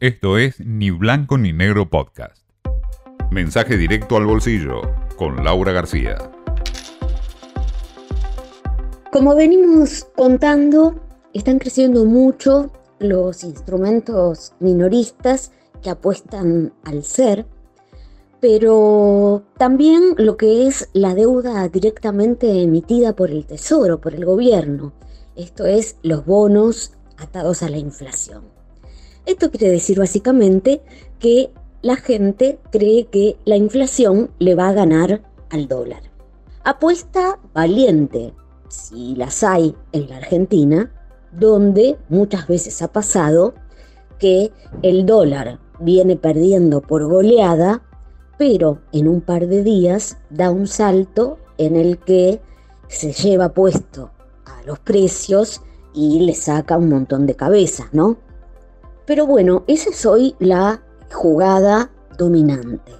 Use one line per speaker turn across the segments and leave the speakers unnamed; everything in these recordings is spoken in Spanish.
Esto es Ni Blanco ni Negro Podcast. Mensaje directo al bolsillo con Laura García.
Como venimos contando, están creciendo mucho los instrumentos minoristas que apuestan al ser, pero también lo que es la deuda directamente emitida por el Tesoro, por el gobierno, esto es los bonos atados a la inflación. Esto quiere decir básicamente que la gente cree que la inflación le va a ganar al dólar. Apuesta valiente, si las hay en la Argentina, donde muchas veces ha pasado que el dólar viene perdiendo por goleada, pero en un par de días da un salto en el que se lleva puesto a los precios y le saca un montón de cabezas, ¿no? Pero bueno, esa es hoy la jugada dominante.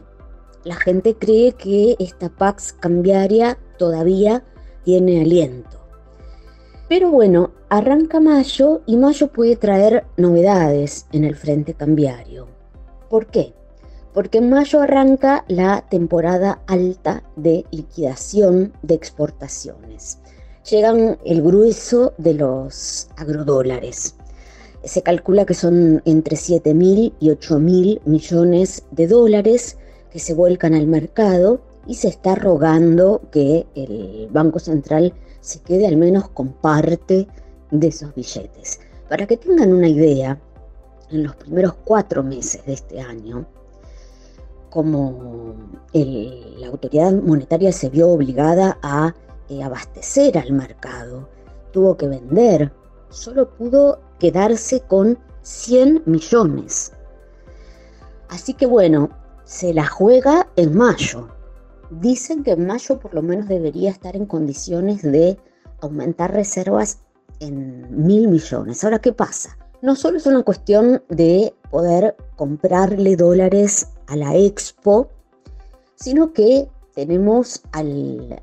La gente cree que esta Pax cambiaria todavía tiene aliento. Pero bueno, arranca mayo y mayo puede traer novedades en el frente cambiario. ¿Por qué? Porque en mayo arranca la temporada alta de liquidación de exportaciones. Llegan el grueso de los agrodólares. Se calcula que son entre 7 mil y 8 mil millones de dólares que se vuelcan al mercado y se está rogando que el Banco Central se quede al menos con parte de esos billetes. Para que tengan una idea, en los primeros cuatro meses de este año, como la autoridad monetaria se vio obligada a eh, abastecer al mercado, tuvo que vender, solo pudo quedarse con 100 millones. Así que bueno, se la juega en mayo. Dicen que en mayo por lo menos debería estar en condiciones de aumentar reservas en mil millones. Ahora, ¿qué pasa? No solo es una cuestión de poder comprarle dólares a la expo, sino que tenemos al,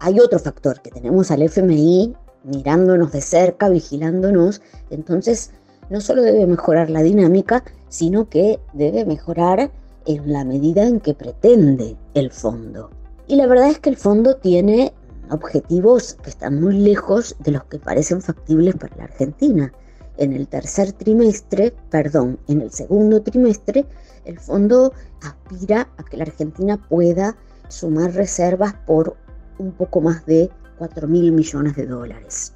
hay otro factor, que tenemos al FMI mirándonos de cerca, vigilándonos, entonces no solo debe mejorar la dinámica, sino que debe mejorar en la medida en que pretende el fondo. Y la verdad es que el fondo tiene objetivos que están muy lejos de los que parecen factibles para la Argentina. En el tercer trimestre, perdón, en el segundo trimestre, el fondo aspira a que la Argentina pueda sumar reservas por un poco más de 4 mil millones de dólares.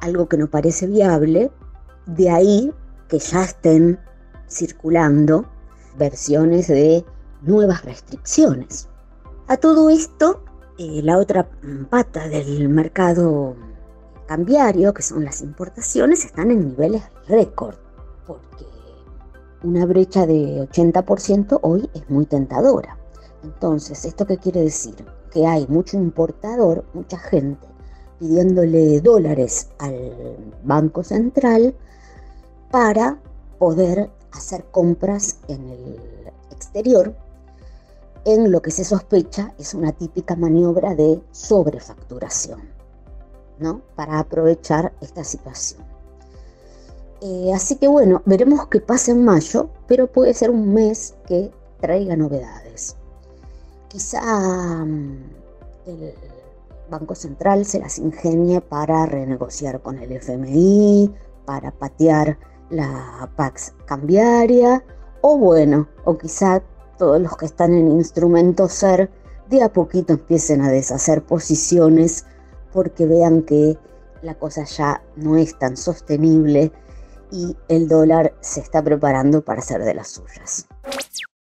Algo que no parece viable, de ahí que ya estén circulando versiones de nuevas restricciones. A todo esto, eh, la otra pata del mercado cambiario, que son las importaciones, están en niveles récord, porque una brecha de 80% hoy es muy tentadora. Entonces, ¿esto qué quiere decir? Que hay mucho importador, mucha gente pidiéndole dólares al Banco Central para poder hacer compras en el exterior en lo que se sospecha es una típica maniobra de sobrefacturación, ¿no? Para aprovechar esta situación. Eh, así que bueno, veremos qué pasa en mayo, pero puede ser un mes que traiga novedades. Quizá mm, el Banco Central se las ingenie para renegociar con el FMI, para patear la Pax cambiaria, o bueno, o quizá todos los que están en instrumento ser de a poquito empiecen a deshacer posiciones porque vean que la cosa ya no es tan sostenible y el dólar se está preparando para ser de las suyas.